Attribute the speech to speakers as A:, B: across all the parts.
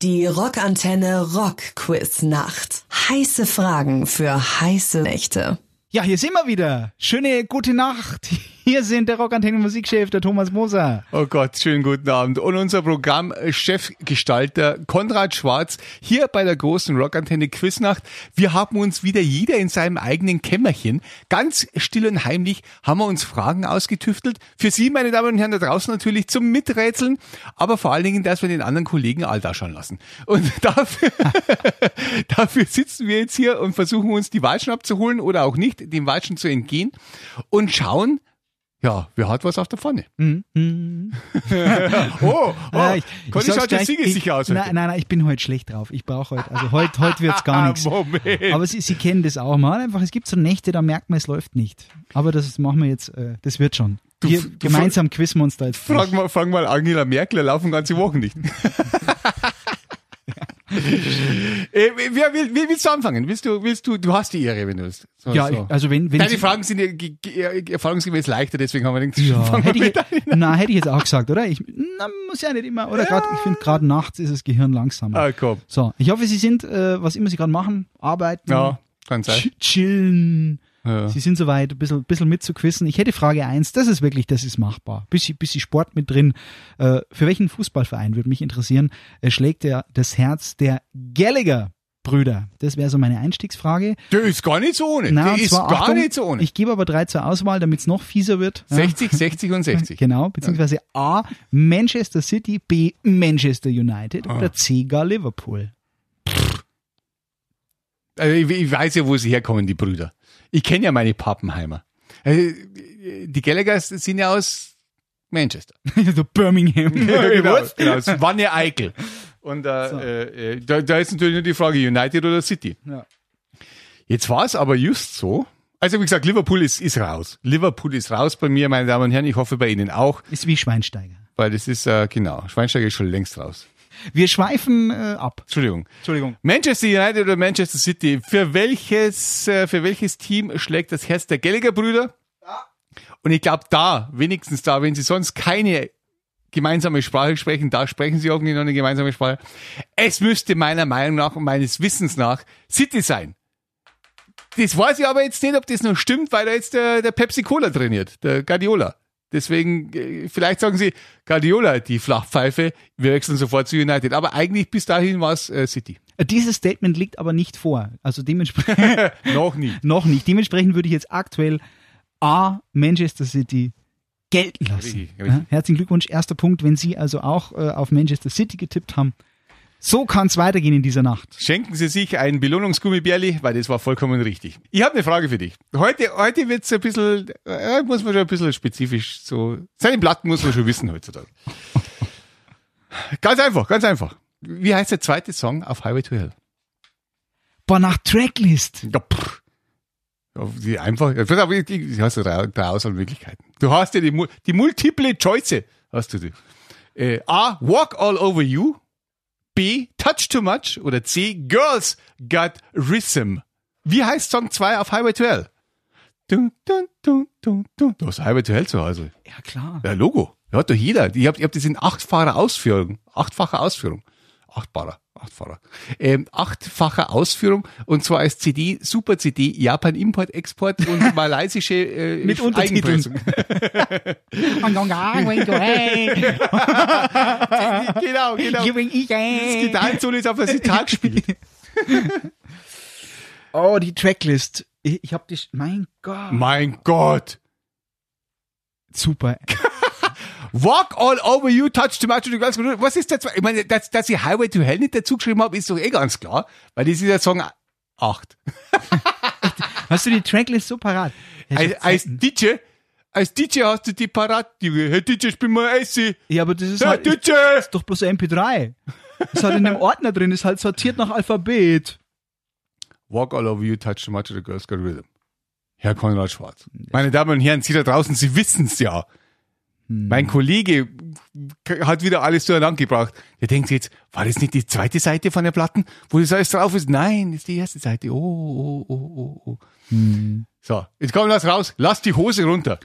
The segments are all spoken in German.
A: Die Rockantenne Rockquiz Nacht. Heiße Fragen für heiße Nächte.
B: Ja, hier sind wir wieder. Schöne gute Nacht. Hier sind der Rockantenne Musikchef, der Thomas Moser.
C: Oh Gott, schönen guten Abend. Und unser Programmchefgestalter Konrad Schwarz hier bei der großen Rockantenne Quiznacht. Wir haben uns wieder jeder in seinem eigenen Kämmerchen, ganz still und heimlich, haben wir uns Fragen ausgetüftelt. Für Sie, meine Damen und Herren, da draußen natürlich zum Miträtseln, aber vor allen Dingen, dass wir den anderen Kollegen alt ausschauen lassen. Und dafür, dafür sitzen wir jetzt hier und versuchen uns die Watschen abzuholen oder auch nicht, dem Watschen zu entgehen und schauen, ja, wer hat was auf der Pfanne?
B: Mhm. Mhm.
C: oh, oh.
B: Ich-
C: Conny
B: ich
C: schaut ja
B: gleich,
C: siegesicher aus. heute.
B: Nein, nein, nein, ich bin heute schlecht drauf. Ich brauche heute, also heute, heute wird's gar nichts. Aber Sie, Sie kennen das auch mal. Einfach, es gibt so Nächte, da merkt man, es läuft nicht. Aber das machen wir jetzt, äh, das wird schon.
C: Du-
B: Wir
C: du-
B: gemeinsam quizzen wir uns da jetzt.
C: Frag mal, frag mal Angela Merkel, laufen ganze Wochen nicht. äh, wer will, will, willst du anfangen? Willst du, willst du, du hast die Ehre, wenn du willst. So,
B: Ja,
C: so.
B: ich, also wenn, wenn
C: Deine
B: Sie,
C: Fragen sind ja ge- ge- erfahrungsgemäß leichter, deswegen haben wir gedacht,
B: ja, hätte ich, na, hätte ich jetzt auch gesagt, oder? Ich, na, muss ja nicht immer, oder gerade, ich finde gerade nachts ist das Gehirn langsamer.
C: Ah, komm.
B: So, ich hoffe, Sie sind, äh, was immer Sie gerade machen, arbeiten,
C: Ja, kann sein.
B: ch chillen.
C: Ja.
B: Sie sind soweit, ein bisschen, bisschen mitzuquissen. Ich hätte Frage eins. das ist wirklich, das ist machbar. Bisschen, bisschen Sport mit drin. Äh, für welchen Fußballverein würde mich interessieren, äh, schlägt der, das Herz der Gallagher-Brüder? Das wäre so meine Einstiegsfrage.
C: Der ist gar nicht so ohne.
B: Na,
C: Der ist
B: zwar,
C: gar
B: Achtung,
C: nicht so ohne.
B: Ich gebe aber drei zur Auswahl, damit es noch fieser wird. Ja.
C: 60, 60 und 60.
B: Genau, beziehungsweise A, Manchester City, B, Manchester United
C: Ah.
B: oder C, gar Liverpool.
C: Also ich, ich weiß ja, wo sie herkommen, die Brüder. Ich kenne ja meine Pappenheimer. Also, Die Gallaghers sind ja aus Manchester.
B: so Birmingham.
C: genau, genau. Das war eine Eikel. Und äh, äh, da, da ist natürlich nur die Frage United oder City.
B: Ja.
C: Jetzt war es aber just so. Also wie gesagt, Liverpool ist, ist raus. Liverpool ist raus bei mir, meine Damen und Herren. Ich hoffe bei Ihnen auch,
B: Ist wie Schweinsteiger.
C: weil das ist äh, genau. Schweinsteiger ist schon längst raus.
B: Wir schweifen äh, ab.
C: Entschuldigung.
B: Entschuldigung.
C: Manchester United oder Manchester City? Für welches, äh, für welches Team schlägt das Herz der Gallagher-Brüder? Und ich glaube da, wenigstens da, wenn sie sonst keine gemeinsame Sprache sprechen, da sprechen sie hoffentlich noch eine gemeinsame Sprache. Es müsste meiner Meinung nach und meines Wissens nach City sein. Das weiß ich aber jetzt nicht, ob das noch stimmt, weil da jetzt der, der Pepsi Cola trainiert, der Guardiola. Deswegen, äh, vielleicht sagen sie, Guardiola, die Flachpfeife, wir wechseln sofort zu United. Aber eigentlich bis dahin war es äh, City.
B: Dieses Statement liegt aber nicht vor. Also dementsprechend
C: Noch nie.
B: noch nicht. Dementsprechend würde ich jetzt aktuell A, Manchester City gelten lassen.
C: Richtig, richtig.
B: Ja, herzlichen Glückwunsch. Erster Punkt, wenn Sie also auch äh, auf Manchester City getippt haben. So kann es weitergehen in dieser Nacht.
C: Schenken Sie sich ein Belohnungsgummibärli, weil das war vollkommen richtig. Ich habe eine Frage für dich. Heute, heute wird's ein bisschen, äh, muss man schon ein bisschen spezifisch so, seine Platten muss man schon wissen heutzutage. Ganz einfach, ganz einfach. Wie heißt der zweite Song auf Highway to Hell?
B: Boah, nach Tracklist.
C: Ja, pff. Die einfach, du hast ja drei, Auswahlmöglichkeiten. Du hast ja die, die multiple Choice, hast du die. Äh, A, Walk All Over You. B, Touch Too Much. Oder C, Girls Got Rhythm. Wie heißt Song 2 auf Highway to Hell? Dun, dun, dun, dun, dun. Du hast Highway to Hell zu Hause.
B: Ja, klar.
C: Ja, Logo. Ja, hat doch jeder. Ich hab, ich hab das in achtfacher Ausführung. Achtfacher Ausführung. Achtbarer. Achtfacher. Ähm, achtfacher Ausführung. Und zwar als CD, Super CD, Japan Import, Export und malaysische äh,
B: Mit Untertiteln.
C: Eigenpressung. genau, genau. Das Gitarrensolo ist auf ein Zitat gespielt.
B: Oh, die Tracklist. Ich, ich habe die, mein Gott.
C: mein Gott.
B: Super.
C: Walk all over you, touch too much. und du ganz. Was ist der zwei? Ich meine, dass, dass ich Highway to Hell nicht dazu geschrieben habe, ist doch eh ganz klar. Weil das ist der Song 8.
B: Hast du die Tracklist so parat? Ja, ich
C: Als, als. DJ, als DJ hast du die parat, Junge. Hey DJ, spiel mal Essi.
B: ja, aber das ist
C: Hey
B: halt
C: DJ.
B: ist doch bloß ein MP3. Ist halt in dem Ordner drin, ist halt sortiert nach Alphabet.
C: Walk all over you, touch too much, the girls got rhythm. Herr Konrad Schwarz. Meine Damen und Herren, Sie da draußen, Sie wissen's ja. Mein Kollege hat wieder alles durcheinander gebracht. Der denkt jetzt, war das nicht die zweite Seite von der Platten, wo das alles drauf ist? Nein, das ist die erste Seite. Oh, oh, oh, oh, oh. So, jetzt kommt das raus. Lass die Hose runter.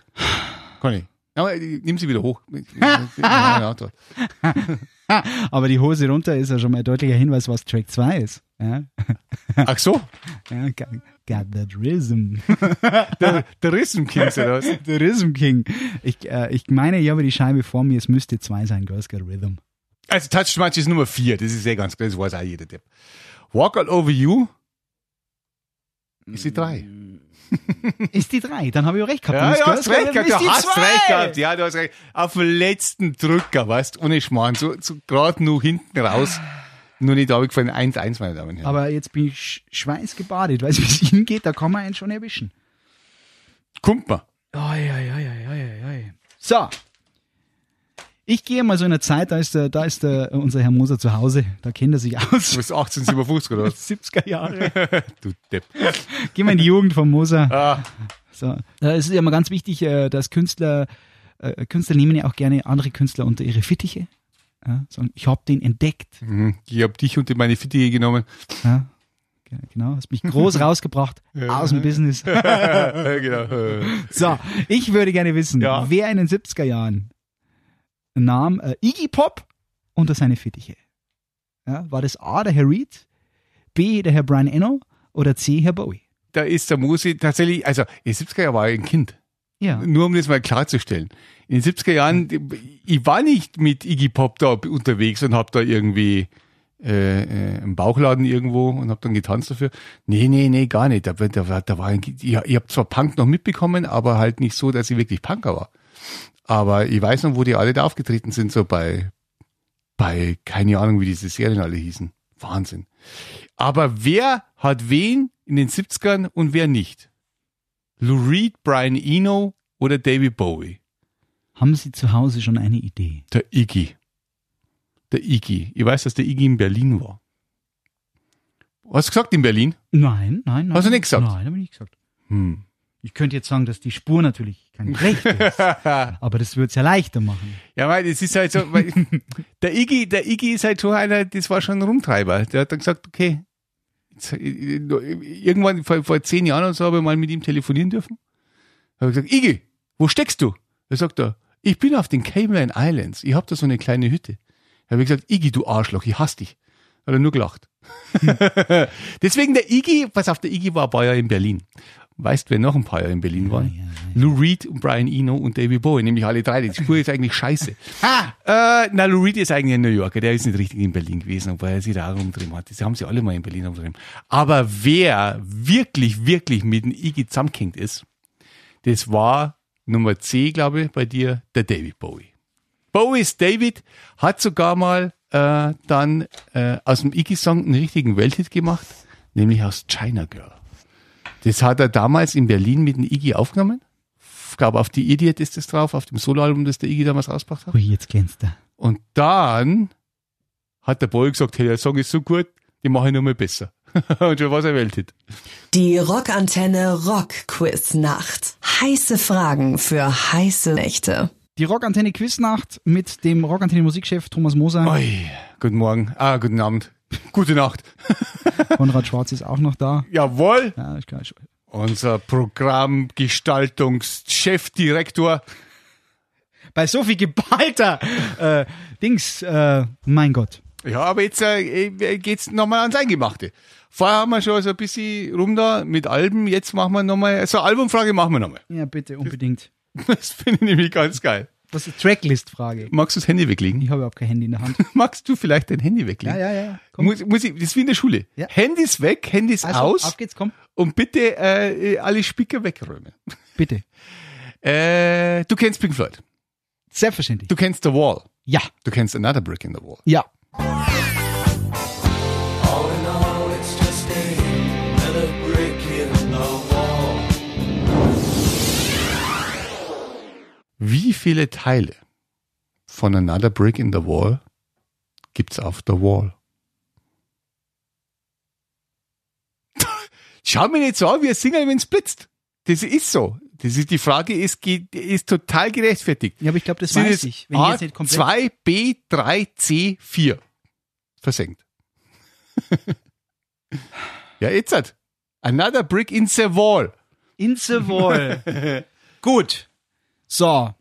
C: Conny, Aber nimm sie wieder hoch.
B: Aber die Hose runter ist ja schon mal ein deutlicher Hinweis, was Track 2 ist. Ja?
C: Ach so,
B: Ja, got, that rhythm.
C: der, der Rhythm Kings oder was?
B: The Rhythm King. Ich, äh, ich meine, ich habe die Scheibe vor mir, es müsste zwei sein, Girls Got Rhythm.
C: Also Touch Match ist Nummer vier, das ist ja ganz klar, das weiß auch jeder Depp. Walk All Over You ist die drei.
B: Ist die drei, dann habe ich auch recht gehabt.
C: Ja, du hast recht gehabt, du hast recht gehabt, ja, du hast recht. Auf den letzten Drücker, weißt ohne Schmarrn, so, so gerade nur hinten raus. Nur nicht abgefallen, 1-1, meine Damen und Herren.
B: Aber jetzt bin ich sch- schweißgebadet, weil es bis hingeht, da kann man einen schon erwischen.
C: Kommt mal.
B: Oi, oi, oi, oi, oi, oi. So. Ich gehe mal so in eine Zeit, da ist der, da ist der, unser Herr Moser zu Hause, da kennt er sich
C: Du
B: aus.
C: bist 1857 oder was?
B: 70er Jahre.
C: Du Depp.
B: Gehen wir in die Jugend von Moser.
C: Ah,
B: So. Da ist es ja immer ganz wichtig, äh, dass Künstler, äh, Künstler nehmen ja auch gerne andere Künstler unter ihre Fittiche. Ja, sagen, ich habe den entdeckt.
C: mhm. ich hab dich unter meine Fittiche genommen.
B: Ja, ge- genau, hast mich groß rausgebracht aus dem Business.
C: Genau.
B: So, ich würde gerne wissen,
C: Ja.
B: wer in den 70er Jahren nahm äh, Iggy Pop unter seine Fittiche? Ja, war das A, der Herr Reed, B, der Herr Brian Eno oder C, Herr Bowie?
C: Da ist der Musi tatsächlich, also in den 70er Jahren war ich ein Kind.
B: Ja.
C: Nur um das mal klarzustellen. In den 70er Jahren, ich war nicht mit Iggy Pop da unterwegs und hab da irgendwie äh, äh, im Bauchladen irgendwo und hab dann getanzt dafür. Nee, nee, nee, gar nicht. Da, da, da war ein, ich, ich hab zwar Punk noch mitbekommen, aber halt nicht so, dass ich wirklich Punker war. Aber ich weiß noch, wo die alle da aufgetreten sind, so bei, bei, keine Ahnung, wie diese Serien alle hießen. Wahnsinn. Aber wer hat wen in den 70ern und wer nicht? Lou Reed, Brian Eno oder David Bowie?
B: Haben Sie zu Hause schon eine Idee?
C: Der Iggy. Der Iggy. Ich weiß, dass der Iggy in Berlin war. Hast du gesagt in Berlin?
B: Nein, nein, nein.
C: Hast du nicht gesagt?
B: Nein, habe ich nicht gesagt.
C: Hm.
B: Ich könnte jetzt sagen, dass die Spur natürlich kein Recht ist, aber das würde es ja leichter machen.
C: Ja, weil es ist halt so, weil der Iggy, der Iggy ist halt schon einer, das war schon ein Rumtreiber. Der hat dann gesagt, okay, jetzt, äh, irgendwann vor, vor zehn Jahren oder so habe ich mal mit ihm telefonieren dürfen. Habe ich gesagt, Iggy, wo steckst du? Er sagt er, ich bin auf den Cayman Islands. Ich habe da so eine kleine Hütte. Habe ich gesagt, Iggy, du Arschloch, ich hasse dich. Hat er nur gelacht. Deswegen der Iggy, pass auf, der Iggy war ein paar Jahre in Berlin. Weißt, wer noch ein paar Jahre in Berlin waren? Lou Reed, und Brian Eno und David Bowie, nämlich alle drei. Die Spur ist eigentlich scheiße. Äh, na, Lou Reed ist eigentlich ein New Yorker, der ist nicht richtig in Berlin gewesen, weil er sich da rumdrehen hat. Das haben sie alle mal in Berlin rumdrehen. Aber wer wirklich, wirklich mit dem Iggy zusammengehangen ist, das war Nummer C, glaube ich, bei dir, der David Bowie. Bowie's David hat sogar mal äh, dann äh, aus dem Iggy-Song einen richtigen Welthit gemacht, nämlich aus China Girl. Das hat er damals in Berlin mit dem Iggy aufgenommen. Ich glaube, auf die Idiot ist das drauf, auf dem Soloalbum, das der Iggy damals rausgebracht hat.
B: Ui, jetzt kennst du.
C: Und dann hat der Boy gesagt, hey, der Song ist so gut, den mache ich noch mal besser. Und schon war es ein Welthit.
A: Die Rockantenne Rock Nacht. Heiße Fragen für heiße Nächte.
B: Die Rockantenne Quiznacht mit dem Rockantenne Musikchef Thomas Moser.
C: Oi, guten Morgen, ah, guten Abend, gute Nacht.
B: Konrad Schwarz ist auch noch da.
C: Jawohl,
B: Ja, ich kann,
C: unser Programmgestaltungschefdirektor.
B: bei so viel geballter äh, Dings, äh, mein Gott.
C: Ja, aber jetzt äh, geht's nochmal ans Eingemachte. Vorher haben wir schon so ein bisschen rum da mit Alben, jetzt machen wir nochmal, so eine Albumfrage machen wir nochmal.
B: Ja, bitte, unbedingt.
C: Das finde ich nämlich ganz geil.
B: Das ist Tracklist-Frage.
C: Magst du das Handy weglegen?
B: Ich habe überhaupt kein Handy in der Hand.
C: Magst du vielleicht dein Handy weglegen?
B: Ja, ja, ja. Komm.
C: Muss, muss ich, das ist wie in der Schule.
B: Ja.
C: Handys weg, Handys
B: Also,
C: aus
B: auf geht's, komm.
C: und bitte äh, alle Spicker wegräumen.
B: Bitte.
C: Äh, du kennst Pink Floyd.
B: Selbstverständlich.
C: Du kennst The Wall.
B: Ja.
C: Du kennst Another Brick in the Wall.
B: Ja.
C: Wie viele Teile von Another Brick in the Wall gibt's auf The Wall? Schau mir nicht so an, wie ein Singer, wenn es blitzt. Das ist so. Das ist, die Frage ist, geht- ist total gerechtfertigt.
B: Ja, aber ich glaube, das
C: Sind
B: weiß ich. Wenn ich
C: A,
B: jetzt nicht komplett
C: 2, B, 3, C, 4. Versenkt. ja, jetzt hat. Another brick in the wall.
B: in the wall. Gut. So.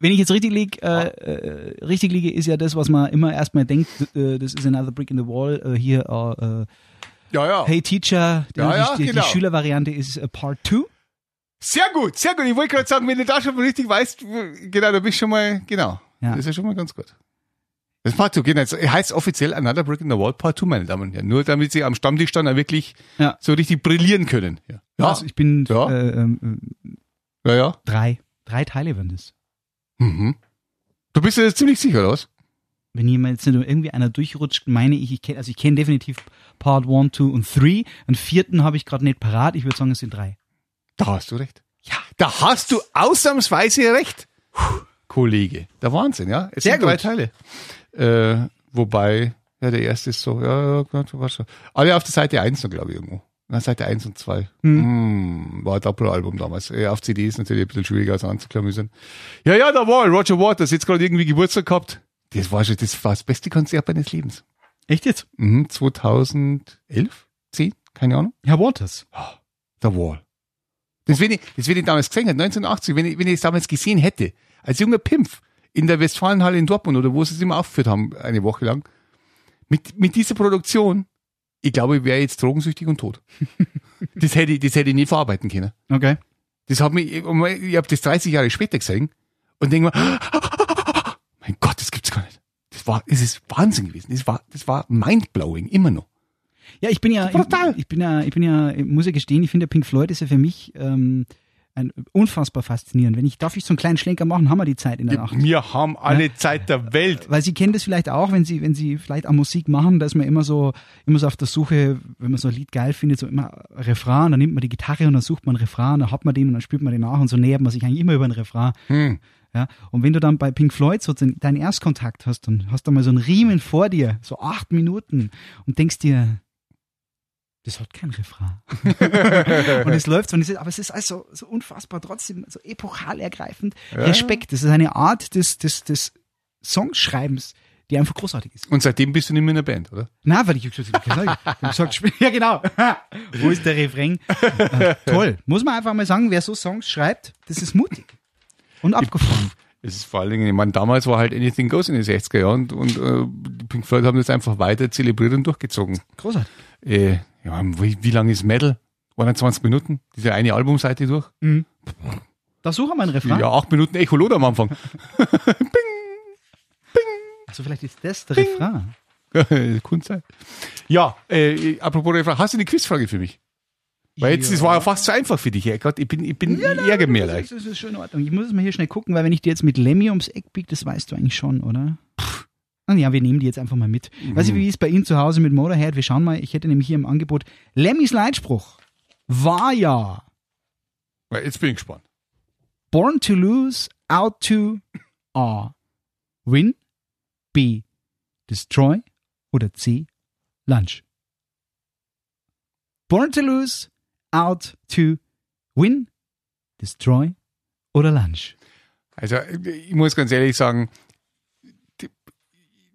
B: Wenn ich jetzt richtig liege, äh, äh, richtig liege, ist ja das, was man immer erstmal denkt, äh, das ist another brick in the wall. Äh, hier, äh,
C: Ja, ja.
B: Hey Teacher, die,
C: Ja, ja,
B: die,
C: genau.
B: die Schülervariante ist äh, Part 2.
C: Sehr gut, sehr gut. Ich wollte gerade sagen, wenn du da schon mal richtig weißt, genau, da bist schon mal, genau.
B: Ja.
C: Das ist ja schon mal ganz gut. Das Part 2, genau. Das heißt offiziell Another Brick in the Wall Part 2, meine Damen und Herren. Nur damit sie am Stammtisch dann auch wirklich
B: Ja.
C: so richtig brillieren können. Ja, ja,
B: Also ich bin
C: Ja.
B: äh, äh,
C: ja. ja.
B: drei. Drei Teile werden das.
C: Mhm. Du bist dir jetzt ziemlich sicher, oder was?
B: Wenn jemand jetzt nicht irgendwie einer durchrutscht, meine ich, ich kenne, also ich kenne definitiv Part 1, 2 und 3. Einen vierten habe ich gerade nicht parat. Ich würde sagen, es sind drei.
C: Da hast du recht. Ja. Da hast du ausnahmsweise recht, Kollege. Der Wahnsinn, ja. Es
B: Sehr
C: sind drei
B: gut.
C: Teile. Äh, wobei, ja, der erste ist so, ja, ja, war schon. Alle auf der Seite 1 noch, glaube ich, irgendwo. Na, Seite 1 und 2. Hm. War ein Doppel-Album damals. Äh, auf CD ist natürlich ein bisschen schwieriger als anzuklamüsern. Ja, ja, da war Roger Waters, jetzt gerade irgendwie Geburtstag gehabt. Das war schon, das war das beste Konzert meines Lebens.
B: Echt jetzt?
C: Mhm, 2011? 10? Keine Ahnung.
B: Herr Waters.
C: The Wall. Das, wenn ich, das, wenn ich damals gesehen hätte, 1980, wenn ich, wenn ich es damals gesehen hätte, als junger Pimpf in der Westfalenhalle in Dortmund oder wo sie es immer aufgeführt haben, eine Woche lang, mit, mit dieser Produktion, ich glaube, ich wäre jetzt drogensüchtig und tot. das hätte ich, das hätte ich nie verarbeiten können.
B: Okay.
C: Das hat mich, ich habe das 30 Jahre später gesehen und denke mir, mein Gott, das gibt's gar nicht. Das war, es ist Wahnsinn gewesen. Das war, das war mindblowing, immer noch.
B: Ja, ich bin ja, ich, ich bin ja, ich bin ja, ich muss ja gestehen, ich finde Pink Floyd ist ja für mich ähm, ein, unfassbar faszinierend. Wenn ich, darf ich so einen kleinen Schlenker machen, haben wir die Zeit in der Nacht.
C: Wir haben alle Zeit der Welt.
B: Weil Sie kennen das vielleicht auch, wenn Sie, wenn Sie vielleicht auch Musik machen, da ist man immer so, immer so auf der Suche, wenn man so ein Lied geil findet, so immer Refrain, dann nimmt man die Gitarre und dann sucht man einen Refrain, dann hat man den und dann spielt man den nach und so nähert man sich eigentlich immer über einen Refrain.
C: Hm.
B: Ja, und wenn du dann bei Pink Floyd so deinen Erstkontakt hast, dann hast du mal so einen Riemen vor dir, so acht Minuten und denkst dir, das hat kein Refrain. und es läuft so, und es ist, aber es ist also so unfassbar trotzdem so epochal ergreifend. Respekt, das ist eine Art des, des, des Songschreibens, die einfach großartig ist.
C: Und seitdem bist du nicht mehr in der Band, oder?
B: Na, weil ich gesagt habe, gesagt, ja genau. Wo ist der Refrain? Äh, toll. Muss man einfach mal sagen, wer so Songs schreibt, das ist mutig. Und abgefahren.
C: Es ist vor allen Dingen, ich meine, damals war halt Anything Goes in den 60er Jahren und, und äh, die Pink Floyd haben das einfach weiter zelebriert und durchgezogen.
B: Großartig.
C: Äh, ja, wie, wie lang ist Metal? 21 Minuten? Diese eine Albumseite durch?
B: Da suchen wir einen Refrain.
C: Ja, acht Minuten Echolot am Anfang.
B: Also vielleicht ist das der Refrain.
C: Kunst sein. Ja, äh, apropos Refrain, hast du eine Quizfrage für mich? Weil jetzt, das war ja fast zu einfach für dich, Gott. Ich bin, ich bin, ich ärgere mich
B: Das
C: leicht.
B: ist, das ist schon in Ordnung. Ich muss es mal hier schnell gucken, weil wenn ich dir jetzt mit Lemmy ums Eck biege, das weißt du eigentlich schon, oder? Ja, wir nehmen die jetzt einfach mal mit. Weiß ich, wie ist bei Ihnen zu Hause mit Motorhead? Wir schauen mal, ich hätte nämlich hier im Angebot Lemmys Leitspruch. War ja
C: Jetzt bin ich gespannt.
B: Born to lose, out to A. Win, B. Destroy oder C. Lunch. Born to lose, out to win, destroy oder lunch.
C: Also, ich muss ganz ehrlich sagen,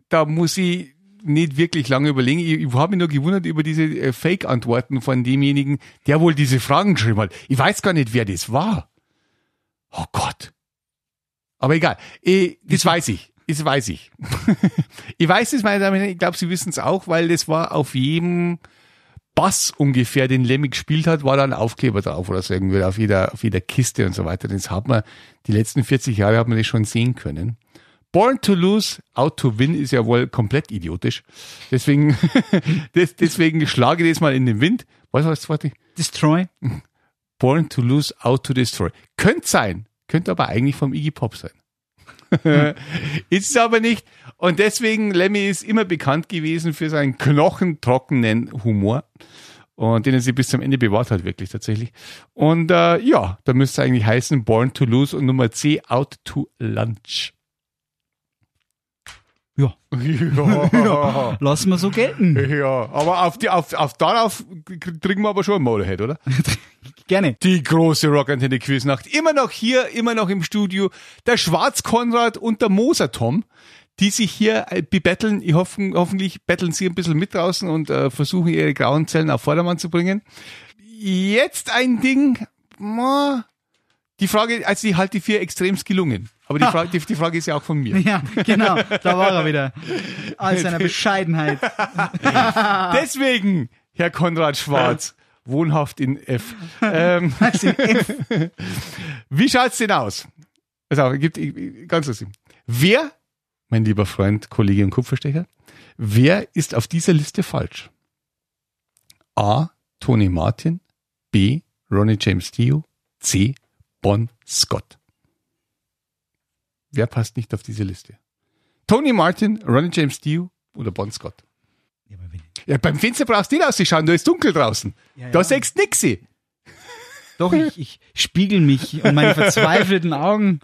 C: da muss ich nicht wirklich lange überlegen. Ich, ich habe mich nur gewundert über diese äh, Fake-Antworten von demjenigen, der wohl diese Fragen geschrieben hat. Ich weiß gar nicht, wer das war. Oh Gott. Aber egal. Ich, das weiß ich. Das weiß ich. ich weiß es, meine Damen und Herren. Ich glaube, Sie wissen es auch, weil das war auf jedem Bass ungefähr, den Lemmy gespielt hat, war da ein Aufkleber drauf oder so irgendwie auf jeder, auf jeder Kiste und so weiter. Das hat man, die letzten 40 Jahre hat man das schon sehen können. Born to lose, out to win ist ja wohl komplett idiotisch. Deswegen, des, deswegen schlage ich das mal in den Wind. Was war das zweite?
B: Destroy.
C: Born to lose, out to destroy. Könnte sein, könnte aber eigentlich vom Iggy Pop sein. ist es aber nicht. Und deswegen, Lemmy ist immer bekannt gewesen für seinen knochentrockenen Humor. Und den er sich bis zum Ende bewahrt hat, wirklich tatsächlich. Und äh, ja, da müsste es eigentlich heißen Born to Lose und Nummer C, Out to Lunch.
B: Ja,
C: Ja,
B: lassen wir so gelten.
C: ja. aber auf, die, auf, auf darauf kriegen wir aber schon ein Motorhead, oder?
B: Gerne.
C: Die große Rockantenne Quiznacht. Immer noch hier, immer noch im Studio. Der Schwarz-Konrad und der Moser-Tom, die sich hier äh, bebetteln. Ich hoffe, hoffentlich betteln sie ein bisschen mit draußen und äh, versuchen ihre grauen Zellen auf Vordermann zu bringen. Jetzt ein Ding, die Frage, also die halte ich für extremst gelungen. Aber die Frage, die, die Frage ist ja auch von mir.
B: Ja, genau, da war er wieder. All seiner Bescheidenheit.
C: Deswegen, Herr Konrad Schwarz, wohnhaft in F. Ähm, wie schaut's denn aus? Also, gibt, ganz lustig. Wer, mein lieber Freund, Kollege und Kupferstecher, wer ist auf dieser Liste falsch? A. Tony Martin, B. Ronnie James Dio, C. Bon Scott. Wer passt nicht auf diese Liste? Tony Martin, Ronnie James Dio oder Bon Scott?
B: Ja,
C: Ja, beim Fenster brauchst du nicht auszuschauen, da ist dunkel draußen.
B: Ja,
C: Da
B: ja.
C: siehst du nix.
B: Doch, ich, ich spiegel mich und meine verzweifelten Augen.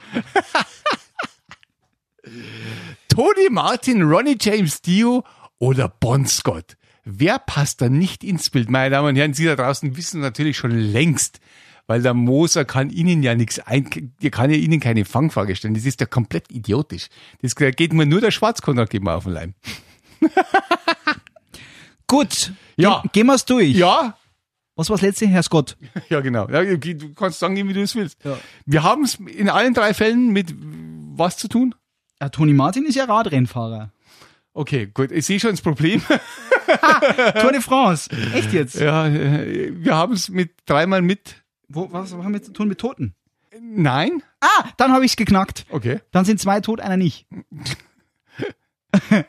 C: Tony Martin, Ronnie James Dio oder Bon Scott? Wer passt da nicht ins Bild? Meine Damen und Herren, Sie da draußen wissen natürlich schon längst, weil der Moser kann Ihnen ja nichts ein, der kann ja Ihnen keine Fangfrage stellen. Das ist ja komplett idiotisch. Das geht mir nur der Schwarzkonrad mir auf den Leim.
B: Gut,
C: Ja.
B: Ge gehen wir's durch.
C: Ja,
B: Was war das letzte, Herr Scott?
C: ja genau. Ja, du kannst sagen, wie du es willst.
B: Ja.
C: Wir haben es in allen drei Fällen mit was zu tun?
B: Ja, Toni Martin ist ja Radrennfahrer.
C: Okay, gut. Ich sehe schon das Problem.
B: Tour de France. Echt jetzt?
C: ja, äh, wir haben es mit dreimal mit.
B: Wo, was haben wir zu tun mit Toten?
C: Nein?
B: Ah, dann habe ich's geknackt.
C: Okay.
B: Dann sind zwei tot, einer nicht.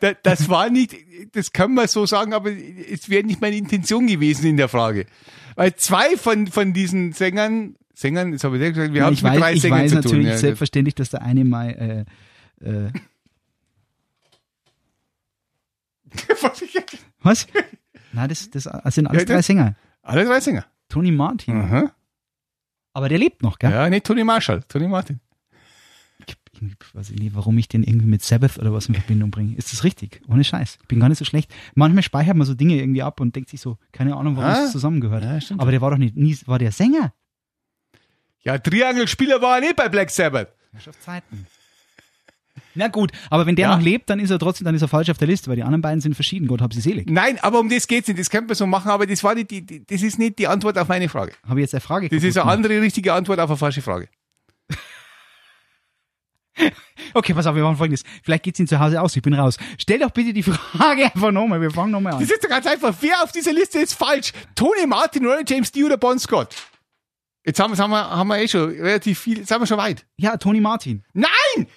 C: Da- Das war nicht, das kann man so sagen, aber es wäre nicht meine Intention gewesen in der Frage. Weil zwei von, von diesen Sängern, Sängern, jetzt habe ich ja gesagt, wir haben es
B: ich
C: mit
B: weiß,
C: drei
B: ich
C: Sängern
B: weiß
C: zu
B: natürlich
C: tun. Ja,
B: selbstverständlich, dass der eine mal äh, äh, was? Nein, das, das, das sind alles
C: Ja,
B: drei
C: das-
B: Sänger.
C: Alle drei Sänger.
B: Toni Martin.
C: Aha.
B: Aber der lebt noch, gell?
C: Ja, nicht Tony Marshall, Tony Martin.
B: Ich weiß ich nicht, warum ich den irgendwie mit Sabbath oder was in Verbindung bringe. Ist das richtig? Ohne Scheiß. Ich bin gar nicht so schlecht. Manchmal speichert man so Dinge irgendwie ab und denkt sich so, keine Ahnung, warum
C: Ah.
B: es zusammengehört.
C: Ja.
B: Aber der war doch nicht, nie, war der Sänger?
C: Ja, Triangelspieler war er nicht bei Black Sabbath.
B: Zeiten. Na gut, aber wenn der
C: Ja.
B: noch lebt, dann ist er trotzdem, dann ist er falsch auf der Liste, weil die anderen beiden sind verschieden. Gott hab sie selig.
C: Nein, aber um das geht's nicht. Das könnte man so machen, aber das war die, die das ist nicht die Antwort auf meine Frage.
B: Habe ich jetzt eine Frage
C: Das ist eine
B: gemacht?
C: andere richtige Antwort auf eine falsche Frage.
B: Okay, pass auf, wir machen folgendes. Vielleicht geht's Ihnen zu Hause aus, ich bin raus. Stell doch bitte die Frage einfach nochmal, wir fangen nochmal an.
C: Das ist doch ganz einfach. Wer auf dieser Liste ist falsch? Tony Martin, Ronnie James Dio oder Bon Scott? Jetzt haben, wir- haben, wir, haben wir eh schon relativ viel, jetzt sind wir schon weit.
B: Ja, Toni Martin.
C: Nein,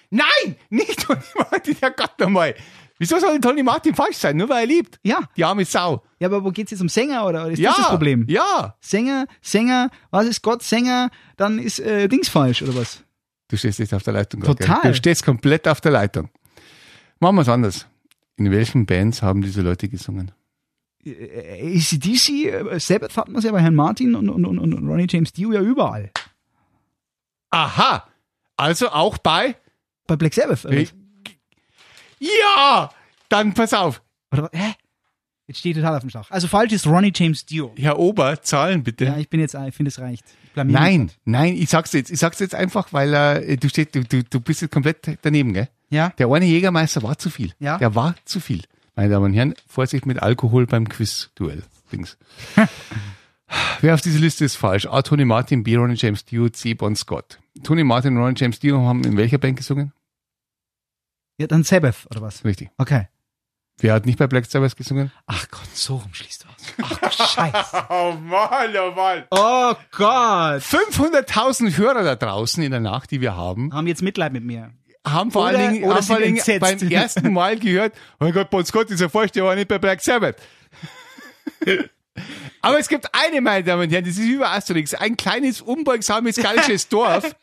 C: nein, nicht Tony Martin, Herrgott nochmal. Wieso soll Tony Martin falsch sein? Nur weil er liebt.
B: Ja.
C: Die arme Sau.
B: Ja, aber wo geht's jetzt um Sänger oder oder ist
C: Ja,
B: das das Problem?
C: ja.
B: Sänger, Sänger, was ist Gott, Sänger, dann ist äh, Dings falsch oder was?
C: Du stehst jetzt auf der Leitung.
B: Total.
C: Gell? Du stehst komplett auf der Leitung. Machen wir es anders. In welchen Bands haben diese Leute gesungen?
B: Äh, ACDC, äh, Sabbath hatten wir ja bei Herrn Martin und, und, und, und Ronnie James Dio ja überall.
C: Aha. Also auch bei.
B: Bei Black Sabbath. Was?
C: Ja! Dann pass auf.
B: oder? Hä? Jetzt stehe ich total auf dem Schlauch. Also falsch ist Ronnie James Dio.
C: Herr Ober, Zahlen bitte.
B: Ja, ich bin jetzt, ich finde es reicht.
C: Nein, nein, ich sag's jetzt. Ich sag's jetzt einfach, weil äh, du, stehst, du, du, du bist jetzt komplett daneben, gell?
B: Ja,
C: Der eine Jägermeister war zu viel.
B: Ja.
C: Der war zu viel. Meine Damen und Herren, Vorsicht mit Alkohol beim Quiz-Duell. Dings. Wer auf dieser Liste ist falsch? A. Tony Martin, B. Ronnie James Dio, C. Bon Scott. Tony Martin und Ronnie James Dio haben in welcher Band gesungen?
B: Ja, dann Sabbath oder was?
C: Richtig.
B: Okay.
C: Wer hat nicht bei Black Sabbath gesungen?
B: Ach Gott, so rum schließt du aus. Ach du Scheiße.
C: Oh Mann, oh Mann.
B: Oh Gott.
C: 500.000 Hörer da draußen in der Nacht, die wir haben,
B: Haben jetzt Mitleid mit mir.
C: haben vor
B: Oder-
C: allen Dingen, haben vor allen Dingen beim ersten Mal gehört, oh mein Gott, Bon Scott ist ja falsch, der war nicht bei Black Sabbath. Aber es gibt eine, meine Damen und Herren, das ist über Asterix, ein kleines, unbeugsames, gallisches Dorf.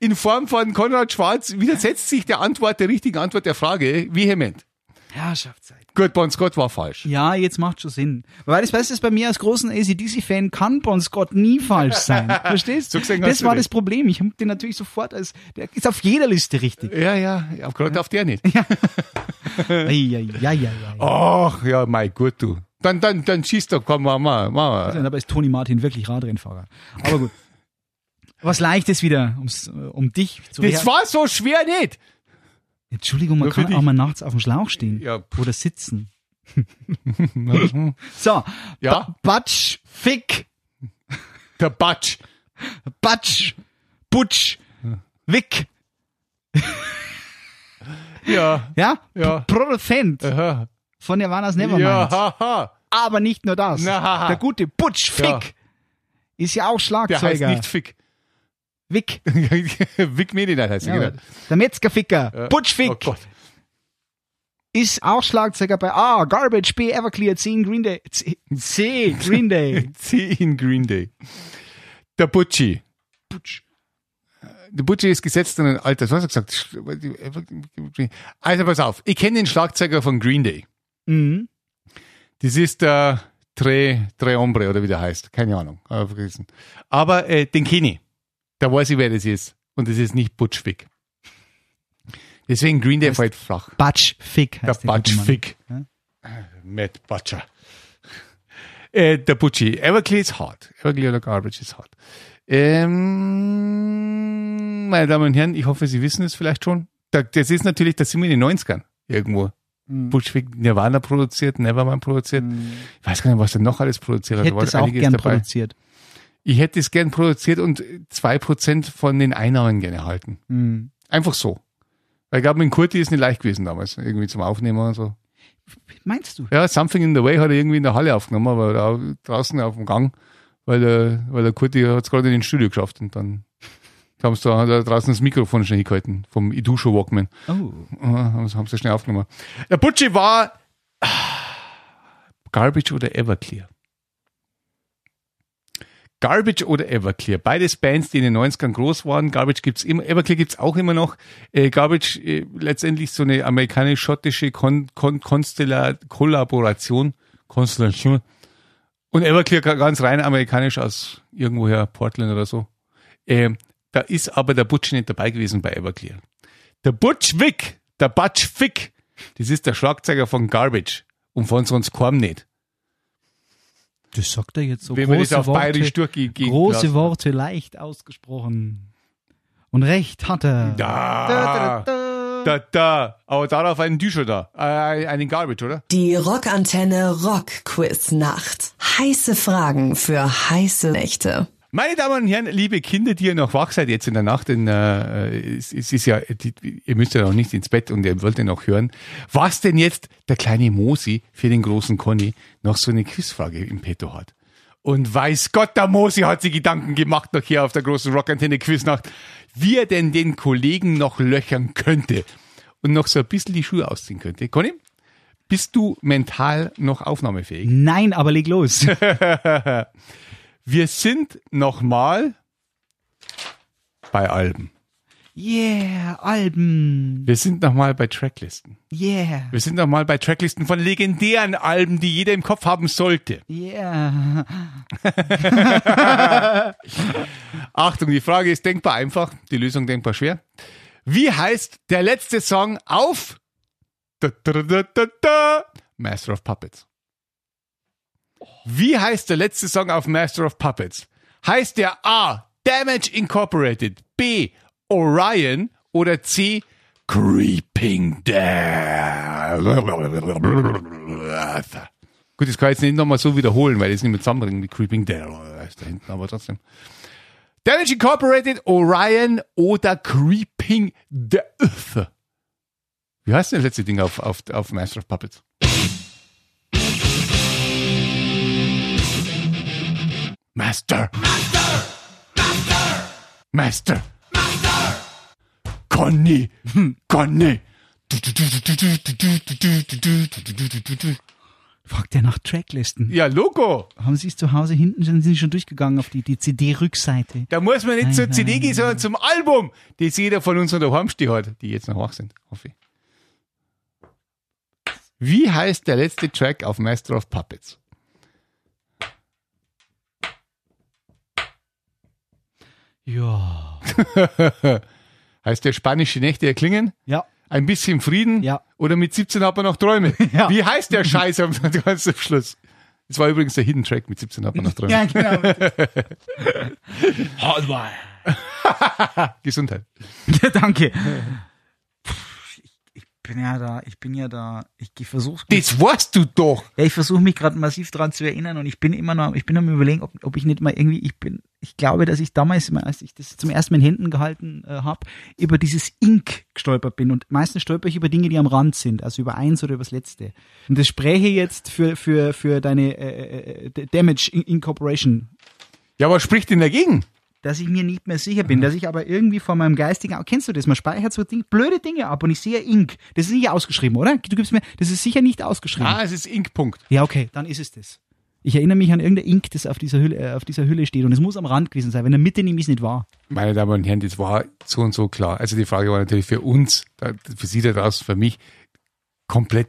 C: In Form von Konrad Schwarz widersetzt sich der Antwort, der richtigen Antwort der Frage vehement.
B: Herrschaftszeit.
C: Gut, Bon Scott war falsch.
B: Ja, jetzt macht schon Sinn. Weil das Beste ist, bei mir als großen ACDC-Fan kann Bon Scott nie falsch sein. Verstehst
C: So
B: du?
C: gesehen
B: Das
C: du
B: war
C: recht.
B: das Problem. Ich habe den natürlich sofort als, der ist auf jeder Liste richtig.
C: Ja, ja, ja gerade auf der nicht.
B: Ja, ja, ja, ja, ja.
C: Ach, ja, mein Gott, du. Dann, dann, dann schießt doch, komm, mal, mal, mal.
B: Dabei ist Toni Martin wirklich Radrennfahrer. Aber gut. Was Leichtes wieder, ums, äh, um dich zu
C: Das war so schwer nicht.
B: Entschuldigung, man
C: Nur
B: kann auch mal nachts auf dem Schlauch stehen.
C: Ja,
B: Oder sitzen. so.
C: Ja.
B: Ba- Batsch, Fick,
C: Der Batsch.
B: Batsch, Butsch, Wick.
C: Ja.
B: Ja?
C: Ja.
B: P- Produzent
C: Aha.
B: von Nirvana's Nevermind.
C: Ja, haha.
B: Aber nicht nur das.
C: Na.
B: Der gute Butch Fick
C: Ja.
B: ist ja auch
C: Der heißt
B: Schlagzeuger.
C: nicht Fick.
B: Vic.
C: Vic Medi-Night heißt er,
B: Ja,
C: genau.
B: der Metzgerficker.
C: Ja.
B: Butch Fick
C: Oh Gott.
B: ist auch Schlagzeuger bei A, Garbage, B, Everclear, C, in Green Day. C, C Green Day.
C: C in Green Day. Der Butchie.
B: Butch.
C: Der Butchie ist gesetzt in ein Alter. Was hat er gesagt? Also pass auf. Ich kenne den Schlagzeuger von Green Day.
B: Mhm.
C: Das ist der Tre, Tre Hombre oder wie der heißt. Keine Ahnung. Vergessen. Aber äh, den kenne ich. Da weiß ich, wer das ist. Und das ist nicht Butch Fick. Deswegen Green Day fällt flach.
B: Butch Fick
C: Der
B: heißt der
C: Butch
B: gute Mann.
C: Fick. Matt Butcher. Äh, der Butchie. Everclear ist hart. Everclear oder Garbage ist hart. Ähm, meine Damen und Herren, ich hoffe, Sie wissen es vielleicht schon. Da, das ist natürlich, das sind wir in den 90ern irgendwo.
B: Mhm.
C: Butch Fick Nirvana produziert, Nevermind produziert. Ich weiß gar nicht, was er noch alles produziert
B: Ich
C: hat.
B: hätte
C: Da war
B: das auch gern
C: dabei.
B: produziert.
C: Ich hätte es gern produziert und zwei Prozent von den Einnahmen gerne erhalten.
B: Mhm.
C: Einfach so. Weil ich glaube, mit Kurti ist nicht leicht gewesen damals, irgendwie zum Aufnehmen und so.
B: Meinst du?
C: Ja, Something in the Way hat er irgendwie in der Halle aufgenommen, aber da draußen auf dem Gang, weil der, weil der Kurti hat es gerade in den Studio geschafft und dann haben sie da, er draußen das Mikrofon schnell hingehalten vom Idusho Walkman.
B: Oh.
C: Haben sie, haben sie schnell aufgenommen. Der Butchie war Garbage oder Everclear. Garbage oder Everclear. Beides Bands, die in den 90ern groß waren. Garbage gibt's immer, Everclear gibt's auch immer noch. Äh, Garbage äh, letztendlich so eine amerikanisch-schottische Kon Kon Konstella Kollaboration. Konstellation. Und Everclear ga- ganz rein amerikanisch aus irgendwoher Portland oder so. Ähm, da ist aber der Butch nicht dabei gewesen bei Everclear. Der Butch Vic, der Butch Fick, das ist der Schlagzeuger von Garbage und von sonst kaum nicht.
B: Das sagt er jetzt so
C: Wenn man
B: große
C: das auf
B: Worte.
C: bayerisch durchgeht.
B: große Worte leicht ausgesprochen. Und recht hat er.
C: Da,
B: Da, da, da.
C: da, da. Aber darauf einen Düscher da. Äh, einen Garbage, oder?
A: Die Rockantenne Rock Quiz Nacht. Heiße Fragen für heiße Nächte.
C: Meine Damen und Herren, liebe Kinder, die ihr noch wach seid jetzt in der Nacht, denn äh, es, es ist ja, die, ihr müsst ja noch nicht ins Bett und ihr wollt ja noch hören, was denn jetzt der kleine Mosi für den großen Conny noch so eine Quizfrage im Petto hat. Und weiß Gott, der Mosi hat sich Gedanken gemacht noch hier auf der großen Rockantenne Quiznacht, wie er denn den Kollegen noch löchern könnte und noch so ein bisschen die Schuhe ausziehen könnte. Conny, bist du mental noch aufnahmefähig?
B: Nein, aber leg los.
C: Wir sind nochmal bei Alben.
B: Yeah, Alben.
C: Wir sind nochmal bei Tracklisten.
B: Yeah,
C: Wir sind nochmal bei Tracklisten von legendären Alben, die jeder im Kopf haben sollte.
B: yeah.
C: Achtung, die Frage ist denkbar einfach, die Lösung denkbar schwer. Wie heißt der letzte Song auf Master of Puppets? Wie heißt der letzte Song auf Master of Puppets? Heißt der A. Damage Incorporated, B. Orion oder C. Creeping Death? Gut, das kann ich jetzt nicht nochmal so wiederholen, weil ich es nicht mehr zusammenbringen wie Creeping Death. Ist da hinten, aber trotzdem. Damage Incorporated, Orion oder Creeping Death? Wie heißt denn das letzte Ding auf, auf, auf Master of Puppets? Master. Master. Master. Master. Conny. Conny.
B: Fragt er nach Tracklisten.
C: Ja, Logo.
B: Haben Sie es zu Hause hinten, sind Sie schon durchgegangen auf die, die CD-Rückseite?
C: Da muss man nicht zur
B: Nein,
C: CD
B: nein,
C: gehen, sondern zum Album, das jeder von uns unter Heimsteh hat, die jetzt noch wach sind, hoffe ich. Wie heißt der letzte Track auf Master of Puppets?
B: Ja.
C: Heißt der spanische Nächte erklingen?
B: Ja.
C: Ein bisschen Frieden?
B: Ja.
C: Oder mit 17 hat man noch Träume?
B: Ja.
C: Wie heißt der Scheiß am ganz am Schluss? Das war übrigens der Hidden Track, mit 17 hat man noch Träume.
B: Ja, genau. Hardwire.
C: Gesundheit.
B: Ja, danke. Ich bin ja da, ich bin ja da, ich versuche
C: Das weißt du doch.
B: Ja, ich versuche mich gerade massiv dran zu erinnern und ich bin immer noch, ich bin am überlegen, ob, ob ich nicht mal irgendwie, ich bin, ich glaube, dass ich damals, mal, als ich das zum ersten Mal in Händen gehalten äh, habe, über dieses Ink gestolpert bin und meistens stolper ich über Dinge, die am Rand sind, also über eins oder über das letzte. Und das spreche jetzt für für für deine äh, äh, Damage Incorporation
C: Ja, aber spricht denn dagegen?
B: Dass ich mir nicht mehr sicher bin, dass ich aber irgendwie vor meinem geistigen, kennst du das, man speichert so Ding, blöde Dinge ab und ich sehe Ink. Das ist nicht ausgeschrieben, oder? Du gibst mir, das ist sicher nicht ausgeschrieben.
C: Ah, es ist Ink-Punkt.
B: Ja, okay, dann ist es das. Ich erinnere mich an irgendein Ink, das auf dieser Hülle, äh, auf dieser Hülle steht und es muss am Rand gewesen sein. Wenn der Mitte ich es nicht wahr.
C: Meine Damen und Herren, das war so und so klar. Also die Frage war natürlich für uns, für Sie da draußen, für mich, komplett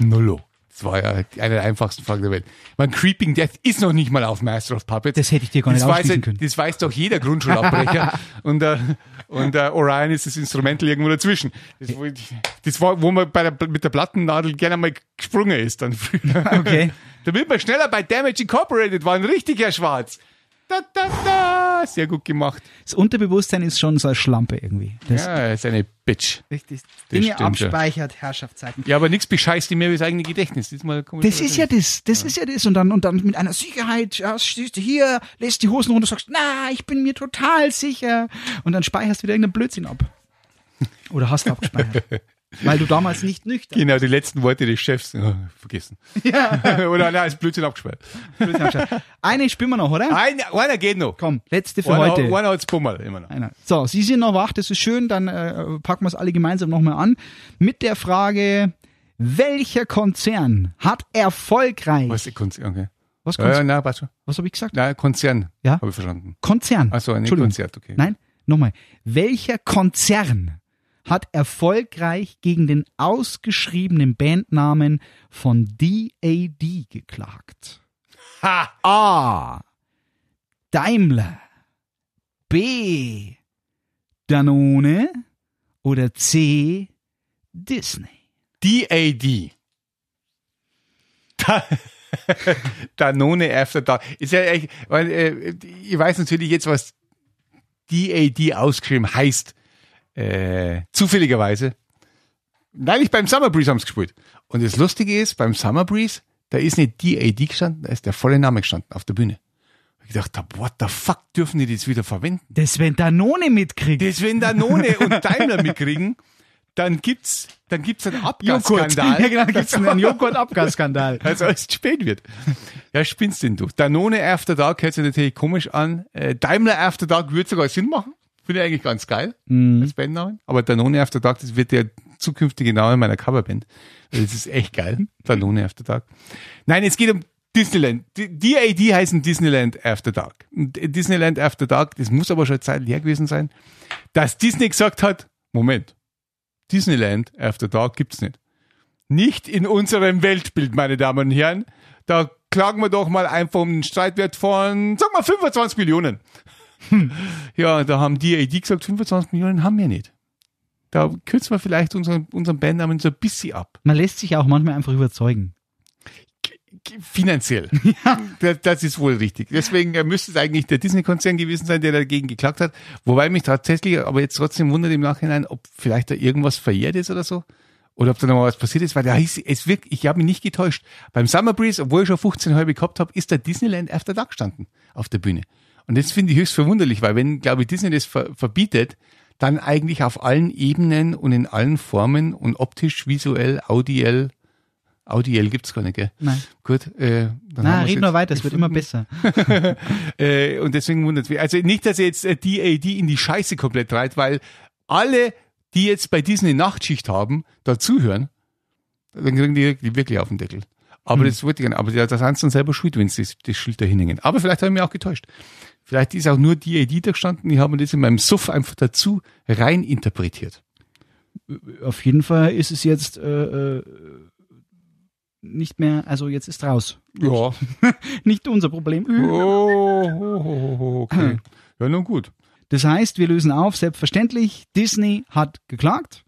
C: nullo. Das war ja eine der einfachsten Fragen der Welt. Mein Creeping Death ist noch nicht mal auf Master of Puppets.
B: Das hätte ich dir gar nicht
C: das weiß,
B: können.
C: das weiß doch jeder Grundschulabbrecher. und äh, und äh, Orion ist das Instrumental irgendwo dazwischen. Das, wo, das war, wo man bei der, mit der Plattennadel gerne mal gesprungen ist. Dann früher.
B: Okay.
C: Damit man schneller bei Damage Incorporated war, ein richtiger Schwarz. Da, da, da. Sehr gut gemacht.
B: Das Unterbewusstsein ist schon so eine Schlampe irgendwie. Das
C: Ja, er ist eine Bitch.
B: richtig Dinge
C: stimmt, ja.
B: abspeichert, Herrschaftszeiten.
C: Ja, aber nichts bescheißt die mehr wie das eigene Gedächtnis. Diesmal kommt
B: Das ist ja das, das ist ja das. Und dann, und dann mit einer Sicherheit, ja, stehst du hier, lässt die Hosen runter und sagst, na, ich bin mir total sicher. Und dann speicherst du wieder irgendeinen Blödsinn ab. Oder hast abgespeichert. Weil du damals nicht nüchtern
C: Genau, die letzten Worte des Chefs. Oh, vergessen.
B: Ja.
C: Oder nein, ist Blödsinn abgesperrt.
B: Blödsinn abgespeichert. Eine spielen wir noch, oder?
C: Einer, einer geht noch.
B: Komm, letzte für
C: Einer,
B: heute.
C: einer hat's Pummel immer noch.
B: Einer. So, Sie sind noch wach, das ist schön, dann äh, packen wir es alle gemeinsam nochmal an. Mit der Frage, welcher Konzern hat erfolgreich...
C: Was ist Konzern? Okay.
B: Was, Konzern?
C: ja, nein.
B: Was habe ich gesagt?
C: Nein, Konzern.
B: Ja?
C: Habe ich verstanden.
B: Konzern.
C: Ach so, ein. Konzert, okay.
B: Nein, nochmal. Welcher Konzern hat erfolgreich gegen den ausgeschriebenen Bandnamen von DAD geklagt?
C: Ha!
B: A. Daimler. B. Danone. Oder C. Disney.
C: DAD. Da, Danone After Dark. Ist ja echt, weil, äh, ich weiß natürlich jetzt, was DAD ausgeschrieben heißt. Äh, zufälligerweise. Neulich beim Summer Breeze haben sie gespielt. Und das Lustige ist, beim Summer Breeze, da ist nicht DAD gestanden, da ist der volle Name gestanden auf der Bühne. Ich dachte, what the fuck dürfen die das wieder verwenden?
B: Das, wenn Danone mitkriegt.
C: Das, wenn Danone und Daimler mitkriegen, dann gibt's, dann gibt's einen. Abgasskandal.
B: Ja, genau, gibt's einen Joghurt-Abgasskandal.
C: Also als es spät wird. Ja, spinnst denn du? Danone After Dark hört sich natürlich komisch an. Äh, Daimler After Dark würde sogar Sinn machen. Finde ich eigentlich ganz geil als Bandname. Aber Danone After Dark, das wird der zukünftige Name meiner Coverband. Also Das ist echt geil. Danone After Dark. Nein, es geht um Disneyland. D- DAD heißen Disneyland After Dark. Und Disneyland After Dark, das muss aber schon Zeit her gewesen sein, dass Disney gesagt hat, Moment, Disneyland After Dark gibt's nicht. Nicht in unserem Weltbild, meine Damen und Herren. Da klagen wir doch mal einfach um einen Streitwert von, sag mal, 25 Millionen. Ja, da haben die AD gesagt, 25 Millionen haben wir nicht. Da kürzen wir vielleicht unseren, unseren Bandnamen so ein bisschen ab.
B: Man lässt sich auch manchmal einfach überzeugen.
C: Finanziell. Das, das ist wohl richtig. Deswegen äh, müsste es eigentlich der Disney-Konzern gewesen sein, der dagegen geklagt hat. Wobei mich tatsächlich aber jetzt trotzdem wundert im Nachhinein, ob vielleicht da irgendwas verjährt ist oder so. Oder ob da noch mal was passiert ist, weil da hieß, es wirkt, ich habe mich nicht getäuscht. Beim Summer Breeze, obwohl ich schon 15 halbe gehabt habe, ist der Disneyland After Dark gestanden auf der Bühne. Und das finde ich höchst verwunderlich, weil wenn, glaube ich, Disney das ver verbietet, dann eigentlich auf allen Ebenen und in allen Formen und optisch, visuell, audiell, audiell gibt's gar nicht, gell?
B: Nein.
C: Gut, äh, dann
B: Na, red nur
C: jetzt
B: weiter, es wird immer besser.
C: Äh, und deswegen wundert es mich. Also nicht, dass ihr jetzt äh, DAD in die Scheiße komplett reiht, weil alle, die jetzt bei Disney Nachtschicht haben, da zuhören, dann kriegen die wirklich auf den Deckel. Aber das wollte ich nicht. Aber da da sind sie dann selber schuld, wenn sie das, das Schild da hinhängen. Aber vielleicht habe ich mich auch getäuscht. Vielleicht ist auch nur DAD da gestanden, ich habe mir das in meinem Suff einfach dazu rein interpretiert.
B: Auf jeden Fall ist es jetzt äh, äh, nicht mehr, also jetzt ist raus.
C: Ja.
B: Nicht unser Problem.
C: Oh, oh, oh, oh, okay. Ja, nun gut.
B: Das heißt, wir lösen auf, selbstverständlich, Disney hat geklagt.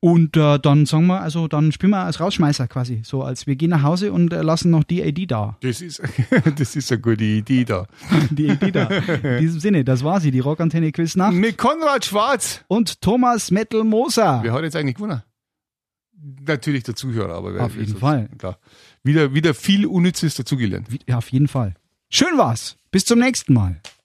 B: Und äh, dann sagen wir, also dann spielen wir als Rausschmeißer quasi. So als wir gehen nach Hause und äh, lassen noch die AD da.
C: Das ist, das ist eine gute Idee da.
B: Die AD da. In diesem Sinne, das war sie, die Rockantenne Quiz Nacht.
C: Mit Konrad Schwarz.
B: Und Thomas Metal Moser.
C: Wer hat jetzt eigentlich gewonnen? Natürlich der Zuhörer, aber wer
B: Auf jeden
C: ist-
B: Fall.
C: Klar. Wieder, wieder viel Unnützes dazugelernt.
B: Ja, auf jeden Fall. Schön war's. Bis zum nächsten Mal.